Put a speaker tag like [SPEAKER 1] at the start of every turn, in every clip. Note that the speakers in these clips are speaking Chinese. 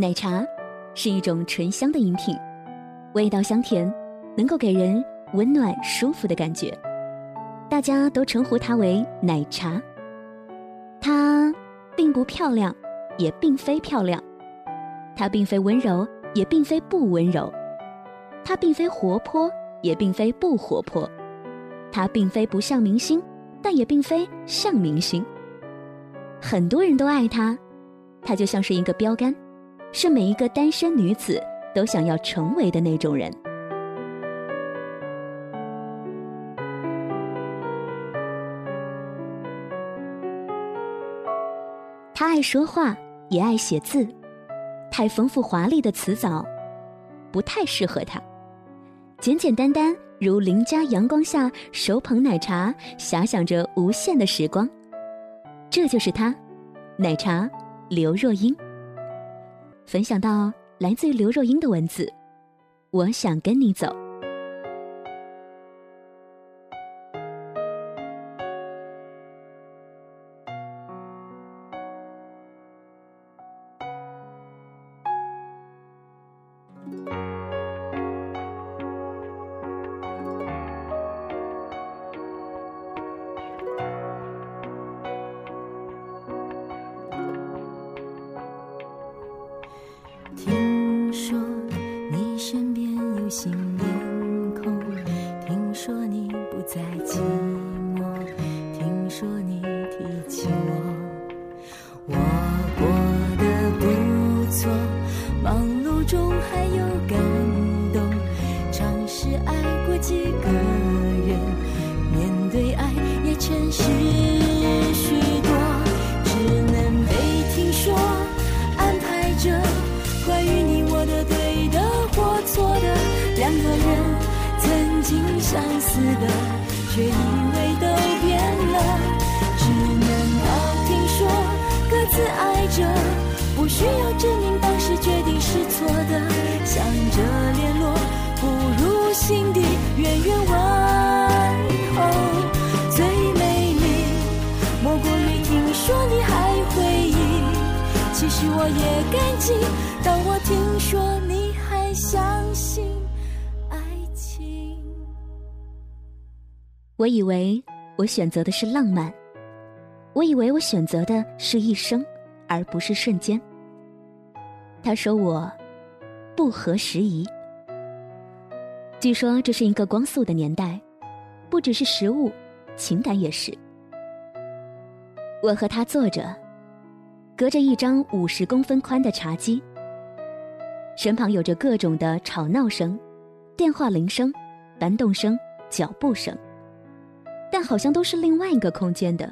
[SPEAKER 1] 奶茶是一种醇香的饮品，味道香甜，能够给人温暖舒服的感觉。大家都称呼它为奶茶。它并不漂亮，也并非漂亮；它并非温柔，也并非不温柔；它并非活泼，也并非不活泼；它并非不像明星，但也并非像明星。很多人都爱它，它就像是一个标杆。是每一个单身女子都想要成为的那种人。他爱说话，也爱写字，太丰富华丽的词藻不太适合他。简简单单，如邻家阳光下手捧奶茶，遐想着无限的时光。这就是他，奶茶刘若英。分享到来自刘若英的文字，我想跟你走。
[SPEAKER 2] 却以为都变了，只能道听说各自爱着，不需要证明当时决定是错的。想着联络，不如心底远远问候。最美丽莫过于听说你还回忆，其实我也感激，我
[SPEAKER 1] 以为我选择的是浪漫，我以为我选择的是一生，而不是瞬间。他说我不合时宜。据说这是一个光速的年代，不只是食物，情感也是。我和他坐着，隔着一张五十公分宽的茶几，身旁有着各种的吵闹声、电话铃声、搬动声、脚步声。但好像都是另外一个空间的，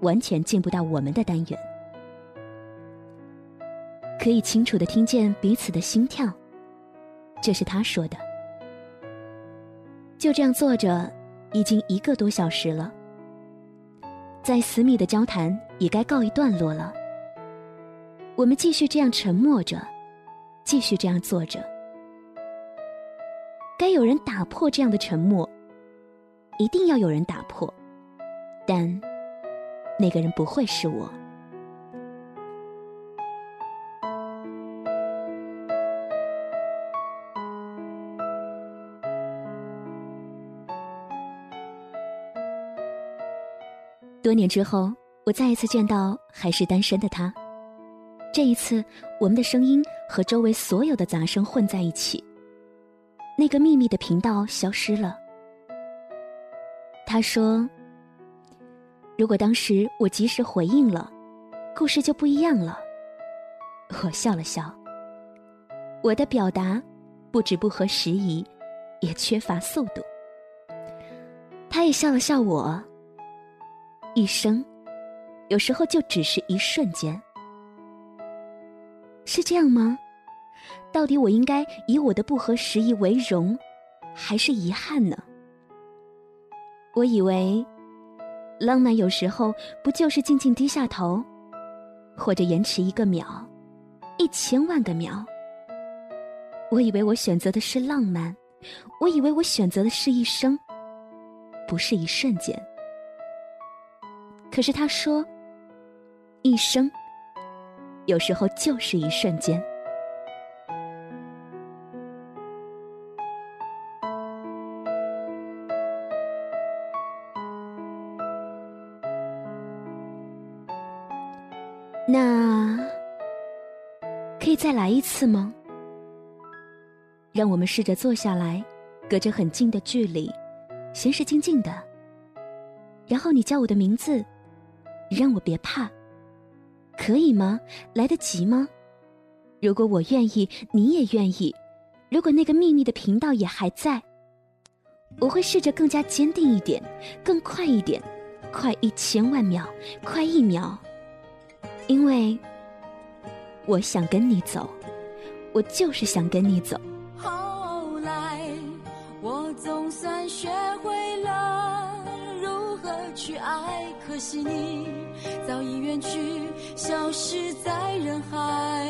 [SPEAKER 1] 完全进不到我们的单元。可以清楚的听见彼此的心跳，这是他说的。就这样坐着，已经一个多小时了。再私密的交谈也该告一段落了。我们继续这样沉默着，继续这样坐着。该有人打破这样的沉默。一定要有人打破，但那个人不会是我。多年之后，我再一次见到还是单身的他。这一次，我们的声音和周围所有的杂声混在一起，那个秘密的频道消失了。他说：“如果当时我及时回应了，故事就不一样了。我笑了笑，我的表达不止不合时宜，也缺乏速度。他也笑了笑我。一生，有时候就只是一瞬间，是这样吗？到底我应该以我的不合时宜为荣，还是遗憾呢？我以为，浪漫有时候不就是静静低下头，或者延迟一个秒，一千万个秒。我以为我选择的是浪漫，我以为我选择的是一生，不是一瞬间。可是他说，一生有时候就是一瞬间。那可以再来一次吗？让我们试着坐下来，隔着很近的距离，闲时静静的。然后你叫我的名字，让我别怕，可以吗？来得及吗？如果我愿意，你也愿意，如果那个秘密的频道也还在，我会试着更加坚定一点，更快一点，快一千万秒，快一秒。因为我想跟你走，我就是想跟你走。
[SPEAKER 2] 后来我总算学会了如何去爱，可惜你早已远去，消失在人海。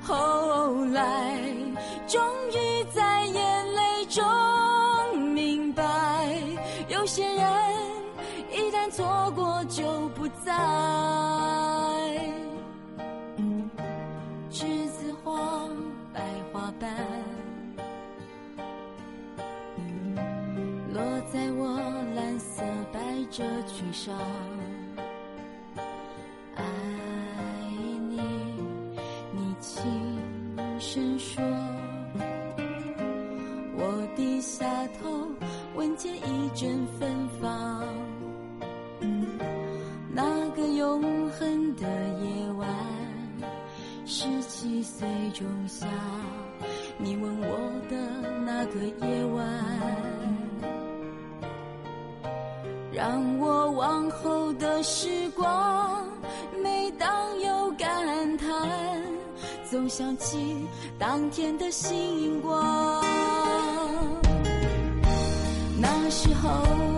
[SPEAKER 2] 后来终于在眼泪中明白，有些人一旦错过就不再。这裙上，爱你，你轻声说。我低下头，闻见一阵芬芳。那个永恒的夜晚，十七岁仲夏，想起当天的星光。那时候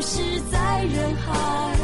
[SPEAKER 2] 消失在人海。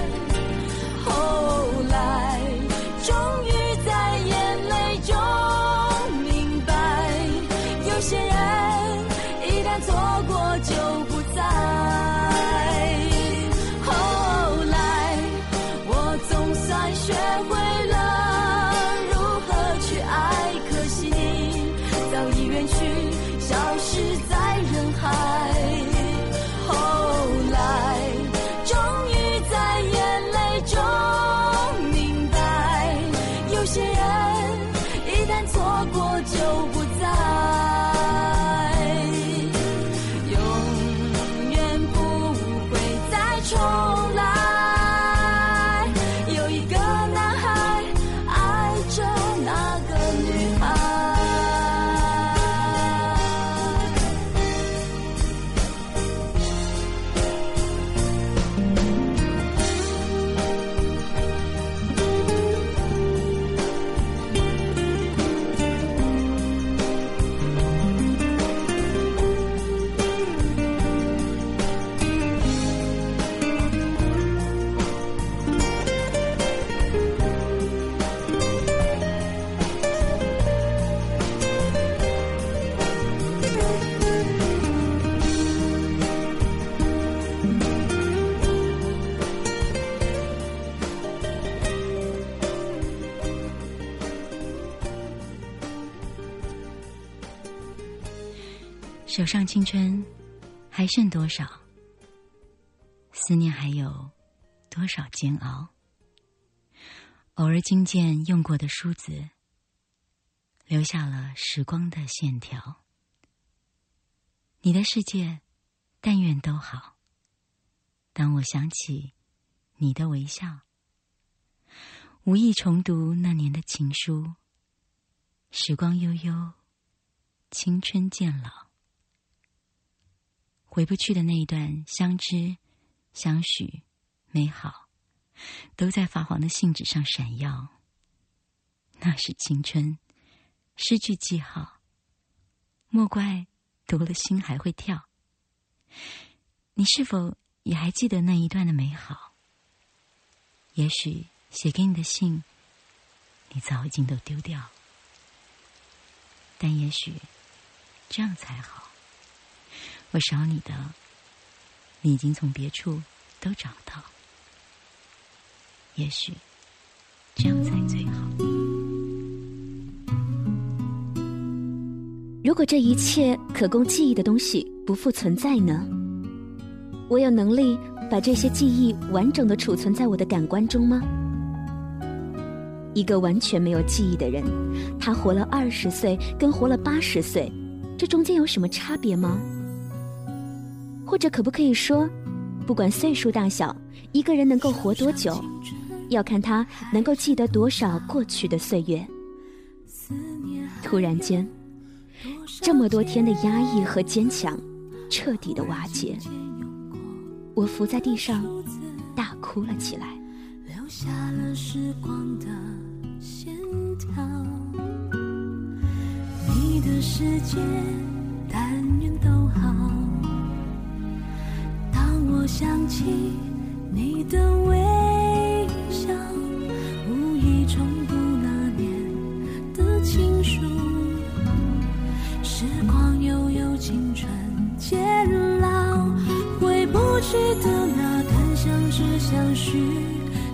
[SPEAKER 3] 手上青春还剩多少？思念还有多少煎熬？偶尔惊见用过的梳子，留下了时光的线条。你的世界，但愿都好。当我想起你的微笑，无意重读那年的情书。时光悠悠，青春渐老。回不去的那一段相知、相许、美好，都在发黄的信纸上闪耀。那是青春，失去记号，莫怪读了心还会跳。你是否也还记得那一段的美好？也许写给你的信，你早已经都丢掉，但也许这样才好。我少你的，你已经从别处都找到。也许这样才最好。
[SPEAKER 1] 如果这一切可供记忆的东西不复存在呢？我有能力把这些记忆完整的储存在我的感官中吗？一个完全没有记忆的人，他活了二十岁跟活了八十岁，这中间有什么差别吗？或者可不可以说，不管岁数大小，一个人能够活多久，要看他能够记得多少过去的岁月。突然间，这么多天的压抑和坚强，彻底的瓦解。我伏在地上，大哭了起来。
[SPEAKER 2] 留下了时光的线条。你的世界，但愿都好。我想起你的微笑，无意重读那年的情书。时光悠悠，青春渐老，回不去的那段相知相许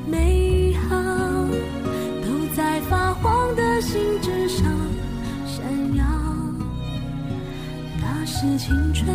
[SPEAKER 2] 美好，都在发黄的信纸上闪耀。那是青春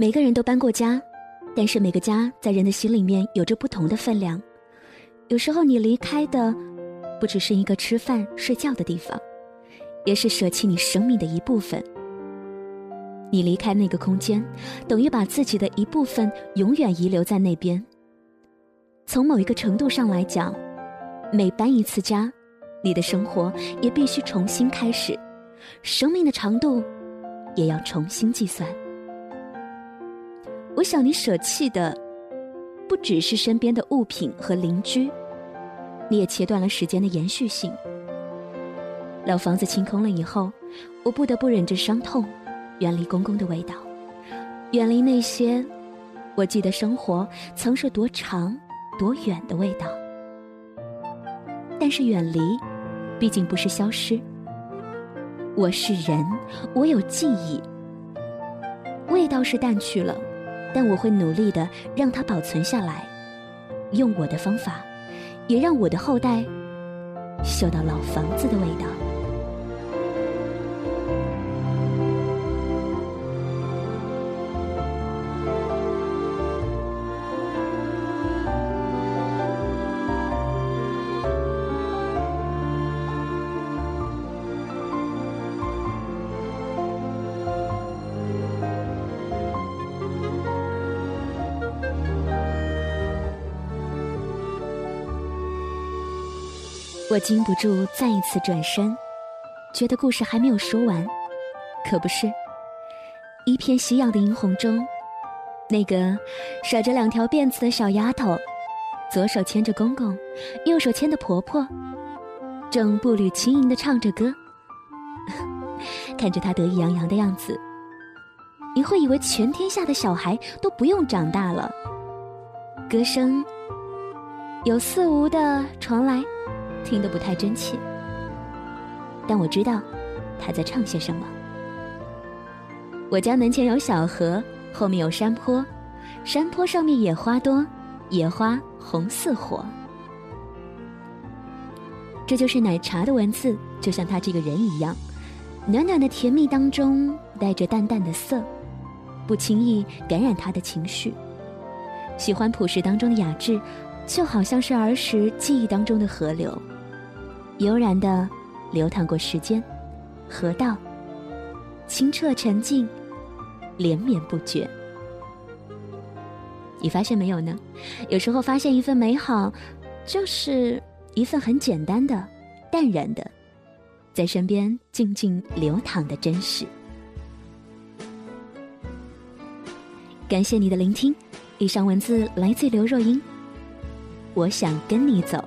[SPEAKER 1] 每个人都搬过家，但是每个家在人的心里面有着不同的分量。有时候你离开的，不只是一个吃饭睡觉的地方，也是舍弃你生命的一部分。你离开那个空间，等于把自己的一部分永远遗留在那边。从某一个程度上来讲，每搬一次家，你的生活也必须重新开始，生命的长度也要重新计算。我想你舍弃的不只是身边的物品和邻居，你也切断了时间的延续性。老房子清空了以后，我不得不忍着伤痛。远离公公的味道，远离那些我记得生活曾是多长、多远的味道。但是远离，毕竟不是消失。我是人，我有记忆，味道是淡去了，但我会努力的让它保存下来，用我的方法，也让我的后代嗅到老房子的味道。我禁不住再一次转身，觉得故事还没有说完。可不是，一片夕阳的殷红中，那个甩着两条辫子的小丫头，左手牵着公公，右手牵的婆婆，正步履轻盈的唱着歌。看着她得意洋洋的样子，你会以为全天下的小孩都不用长大了。歌声有似无的传来。听得不太真切，但我知道他在唱些什么。我家门前有小河，后面有山坡，山坡上面野花多，野花红似火。这就是奶茶的文字，就像他这个人一样，暖暖的甜蜜当中带着淡淡的涩，不轻易感染他的情绪。喜欢朴实当中的雅致，就好像是儿时记忆当中的河流。悠然的流淌过时间，河道清澈沉静，连绵不绝。你发现没有呢？有时候发现一份美好，就是一份很简单的、淡然的，在身边静静流淌的真实。感谢你的聆听，以上文字来自刘若英。我想跟你走。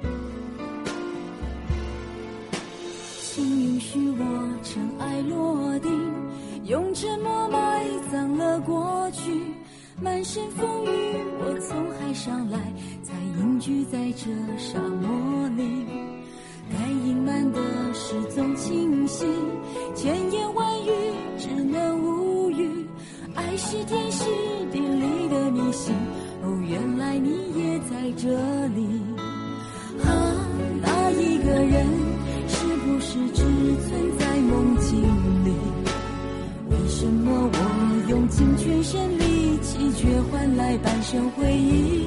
[SPEAKER 2] 请允许我尘埃落定用沉默埋葬了过去，满身风雨，我从海上来，才隐居在这沙漠里。该隐瞒的事总清晰，千言万语只能无语。爱是天时这里。啊，那一个人是不是只存在梦境里？为什么？我用尽全身力气，却换来半生回忆。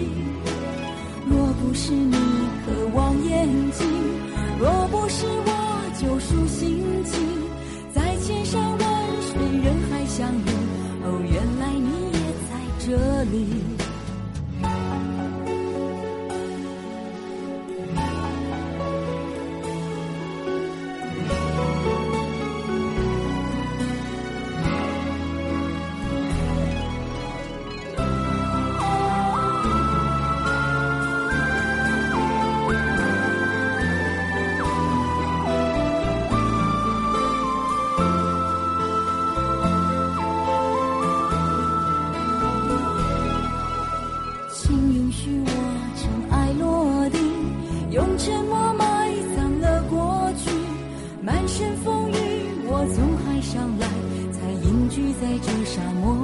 [SPEAKER 2] 沉默埋葬了过去满身风雨我从海上来才隐居在这沙漠。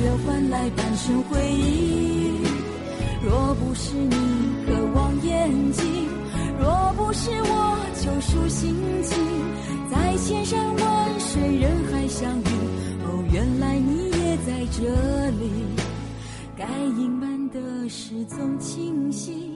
[SPEAKER 2] 却换来半生回忆？若不是你渴望眼睛。若不是我救赎心情，在千山万水人海相遇，哦，原来你也在这里。该隐瞒的事总清晰，